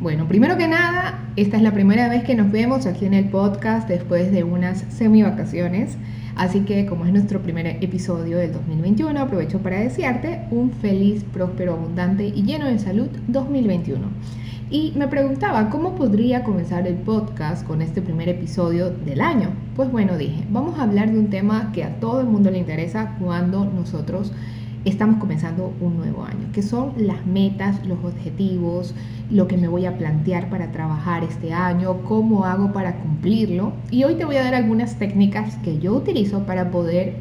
Bueno, primero que nada, esta es la primera vez que nos vemos aquí en el podcast después de unas semi vacaciones. Así que como es nuestro primer episodio del 2021, aprovecho para desearte un feliz, próspero, abundante y lleno de salud 2021. Y me preguntaba cómo podría comenzar el podcast con este primer episodio del año. Pues bueno, dije, vamos a hablar de un tema que a todo el mundo le interesa cuando nosotros estamos comenzando un nuevo año, que son las metas, los objetivos, lo que me voy a plantear para trabajar este año, cómo hago para cumplirlo. Y hoy te voy a dar algunas técnicas que yo utilizo para poder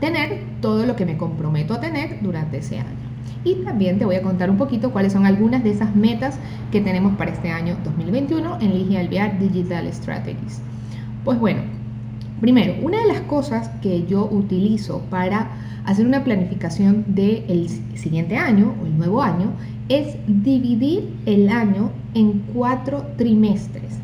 tener todo lo que me comprometo a tener durante ese año. Y también te voy a contar un poquito cuáles son algunas de esas metas que tenemos para este año 2021 en Ligia Alvear Digital Strategies. Pues bueno, primero, una de las cosas que yo utilizo para hacer una planificación del siguiente año o el nuevo año es dividir el año en cuatro trimestres.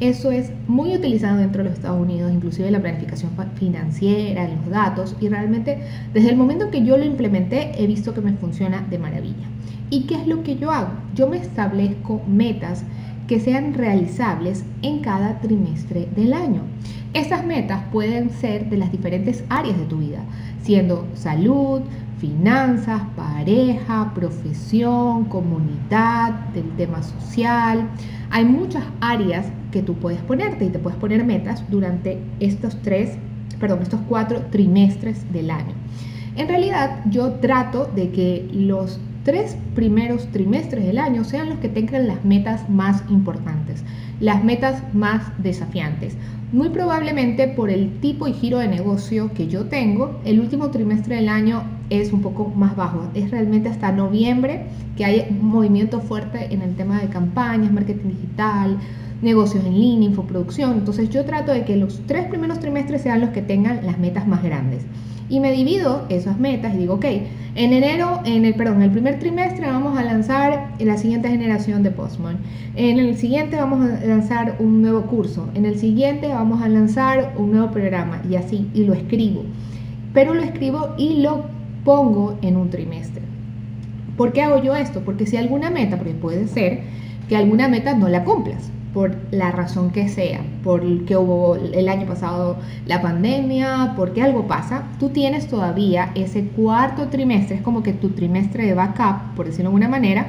Eso es muy utilizado dentro de los Estados Unidos, inclusive la planificación financiera, los datos, y realmente desde el momento que yo lo implementé he visto que me funciona de maravilla. ¿Y qué es lo que yo hago? Yo me establezco metas que sean realizables en cada trimestre del año. Estas metas pueden ser de las diferentes áreas de tu vida, siendo salud, finanzas, pareja, profesión, comunidad, del tema social. Hay muchas áreas que tú puedes ponerte y te puedes poner metas durante estos tres, perdón, estos cuatro trimestres del año. En realidad yo trato de que los tres primeros trimestres del año sean los que tengan las metas más importantes, las metas más desafiantes. Muy probablemente por el tipo y giro de negocio que yo tengo, el último trimestre del año es un poco más bajo. Es realmente hasta noviembre que hay un movimiento fuerte en el tema de campañas, marketing digital, negocios en línea, infoproducción. Entonces yo trato de que los tres primeros trimestres sean los que tengan las metas más grandes. Y me divido esas metas y digo, ok, en enero, en el, perdón, el primer trimestre vamos a lanzar la siguiente generación de Postman. En el siguiente vamos a lanzar un nuevo curso. En el siguiente vamos a lanzar un nuevo programa y así, y lo escribo. Pero lo escribo y lo pongo en un trimestre. ¿Por qué hago yo esto? Porque si alguna meta, porque puede ser que alguna meta no la cumplas por la razón que sea, porque hubo el año pasado la pandemia, porque algo pasa, tú tienes todavía ese cuarto trimestre, es como que tu trimestre de backup, por decirlo de alguna manera,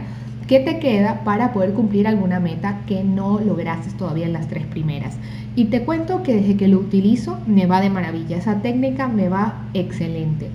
que te queda para poder cumplir alguna meta que no lograste todavía en las tres primeras. Y te cuento que desde que lo utilizo me va de maravilla, esa técnica me va excelente.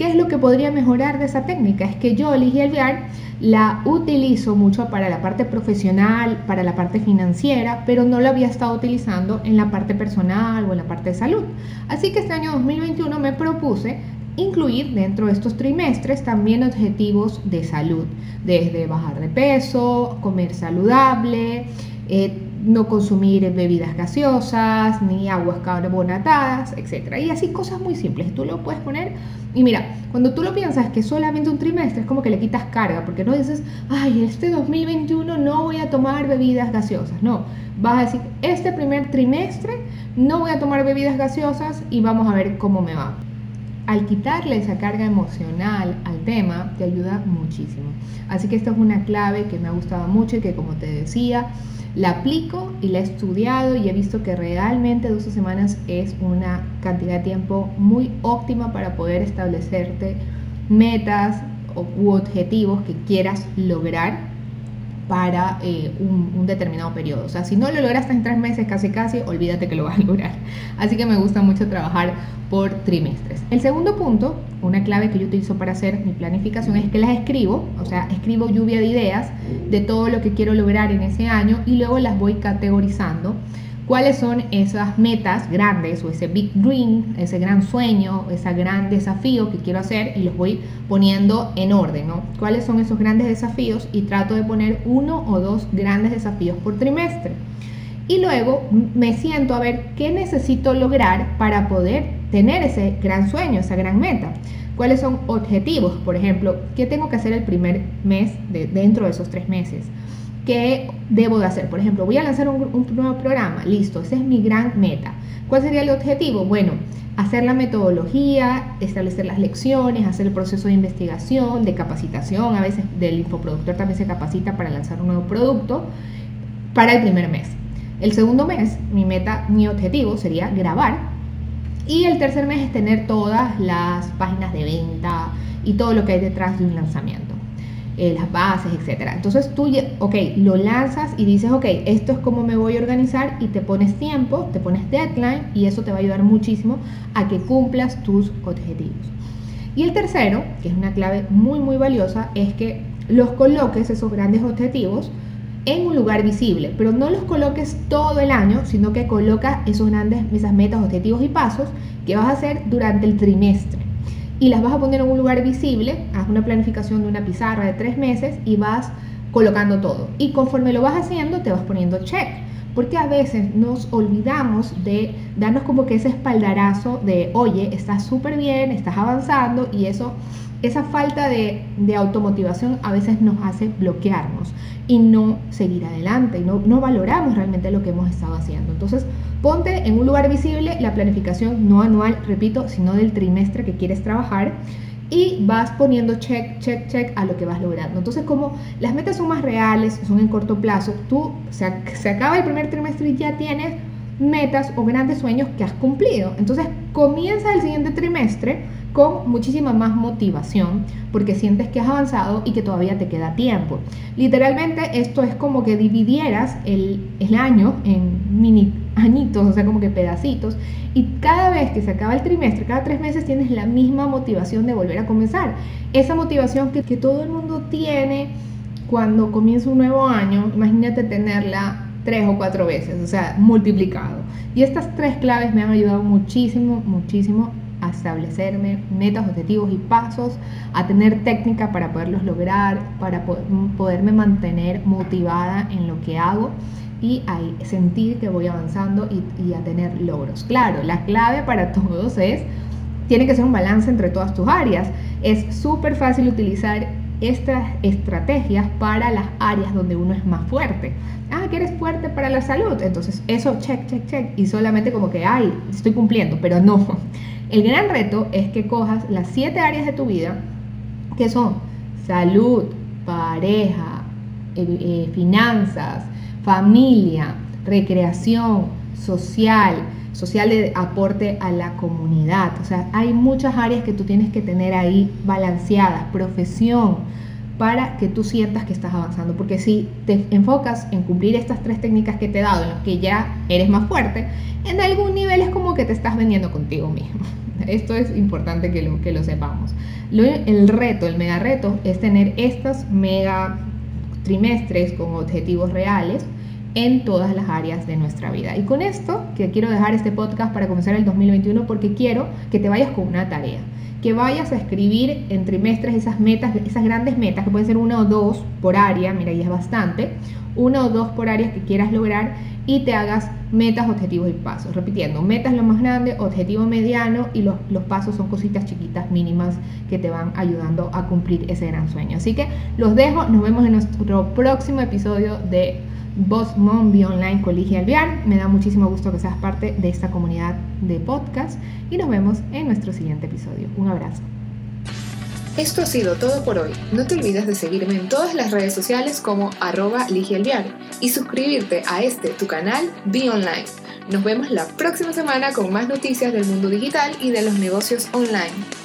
¿Qué es lo que podría mejorar de esa técnica? Es que yo, elegí el VR, la utilizo mucho para la parte profesional, para la parte financiera, pero no la había estado utilizando en la parte personal o en la parte de salud. Así que este año 2021 me propuse incluir dentro de estos trimestres también objetivos de salud, desde bajar de peso, comer saludable, eh, no consumir bebidas gaseosas, ni aguas carbonatadas, etc. Y así cosas muy simples. Tú lo puedes poner y mira, cuando tú lo piensas que solamente un trimestre es como que le quitas carga, porque no dices, ay, este 2021 no voy a tomar bebidas gaseosas. No, vas a decir, este primer trimestre no voy a tomar bebidas gaseosas y vamos a ver cómo me va al quitarle esa carga emocional al tema, te ayuda muchísimo. Así que esta es una clave que me ha gustado mucho y que como te decía, la aplico y la he estudiado y he visto que realmente 12 semanas es una cantidad de tiempo muy óptima para poder establecerte metas u objetivos que quieras lograr para eh, un, determinado periodo. O sea, si no lo lograste en tres meses, casi casi, olvídate que lo vas a lograr. Así que me gusta mucho trabajar por trimestres. El segundo punto, una clave que yo utilizo para hacer mi planificación es que las escribo, o sea, escribo lluvia de ideas de todo lo que quiero lograr en ese año y luego las voy categorizando cuáles son esas metas grandes o ese big dream, ese gran sueño, ese gran desafío que quiero hacer y los voy poniendo en orden, ¿no? ¿Cuáles son esos grandes desafíos? Y trato de poner uno o dos grandes desafíos por trimestre. Y luego me siento a ver qué necesito lograr para poder tener ese gran sueño, esa gran meta. cuáles son objetivos, por ejemplo, qué tengo que hacer el primer mes de, dentro de esos tres meses. ¿Qué debo de hacer? Por ejemplo, voy a lanzar un, nuevo programa, listo, esa es mi gran meta. ¿Cuál sería el objetivo? Bueno, hacer la metodología, establecer las lecciones, hacer el proceso de investigación, de capacitación, a veces del infoproductor también se capacita para lanzar un nuevo producto para el primer mes. El segundo mes, mi meta, mi objetivo sería grabar. Y el tercer mes es tener todas las páginas de venta y todo lo que hay detrás de un lanzamiento. Eh, las bases, etcétera. Entonces tú, ok, lo lanzas y dices, ok, esto es como me voy a organizar y te pones tiempo, te pones deadline y eso te va a ayudar muchísimo a que cumplas tus objetivos. Y el tercero, que es una clave muy, muy valiosa, es que los coloques, esos grandes objetivos, en un lugar visible, pero no los coloques todo el año, sino que colocas esos grandes, esas metas, objetivos y pasos que vas a hacer durante el trimestre. Y las vas a poner en un lugar visible, haz una planificación de una pizarra de tres meses y vas colocando todo. Y conforme lo vas haciendo, te vas poniendo check. Porque a veces nos olvidamos de darnos como que ese espaldarazo de, oye, estás súper bien, estás avanzando y eso esa falta de, automotivación a veces nos hace bloquearnos y no seguir adelante y no, no valoramos realmente lo que hemos estado haciendo. Entonces, ponte en un lugar visible la planificación no anual, repito, sino del trimestre que quieres trabajar y vas poniendo check, check, check a lo que vas logrando. Entonces, como las metas son más reales, son en corto plazo, tú se, se acaba el primer trimestre y ya tienes metas o grandes sueños que has cumplido. Entonces, comienza el siguiente trimestre con muchísima más motivación porque sientes que has avanzado y que todavía te queda tiempo. Literalmente esto es como que dividieras el, el año en mini añitos, o sea, como que pedacitos, y cada vez que se acaba el trimestre, cada tres meses tienes la misma motivación de volver a comenzar. Esa motivación que, que todo el mundo tiene cuando comienza un nuevo año, imagínate tenerla tres o cuatro veces, o sea, multiplicado. Y estas tres claves me han ayudado muchísimo, muchísimo a establecerme metas, objetivos y pasos, a tener técnica para poderlos lograr, para poderme mantener motivada en lo que hago y a sentir que voy avanzando y, a tener logros. Claro, la clave para todos es, tiene que ser un balance entre todas tus áreas. Es súper fácil utilizar estas estrategias para las áreas donde uno es más fuerte. Ah, que eres fuerte para la salud. Entonces, eso, check, check, check. Y solamente como que, ay, estoy cumpliendo, pero no. El gran reto es que cojas las siete áreas de tu vida que son salud, pareja, eh, eh, finanzas, familia, recreación, social, social de aporte a la comunidad. O sea, hay muchas áreas que tú tienes que tener ahí balanceadas, profesión, para que tú sientas que estás avanzando. Porque si te enfocas en cumplir estas tres técnicas que te he dado, en las que ya eres más fuerte, en algún nivel es como que te estás vendiendo contigo mismo. Esto es importante que lo, que lo sepamos. el reto, el mega reto, es tener estos mega trimestres con objetivos reales en todas las áreas de nuestra vida. Y con esto, que quiero dejar este podcast para comenzar el 2021 porque quiero que te vayas con una tarea, que vayas a escribir en trimestres esas metas, esas grandes metas, que pueden ser una o dos por área, mira, ya es bastante, una o dos por áreas que quieras lograr y te hagas metas, objetivos y pasos. Repitiendo, metas lo más grande, objetivo mediano y los, los pasos son cositas chiquitas, mínimas que te van ayudando a cumplir ese gran sueño. Así que los dejo, nos vemos en nuestro próximo episodio de Boss Mom Be Online Colegio Alvear. Me da muchísimo gusto que seas parte de esta comunidad de podcast y nos vemos en nuestro siguiente episodio. Un abrazo. Esto ha sido todo por hoy. No te olvides de seguirme en todas las redes sociales como arroba y suscribirte a este tu canal Be Online. Nos vemos la próxima semana con más noticias del mundo digital y de los negocios online.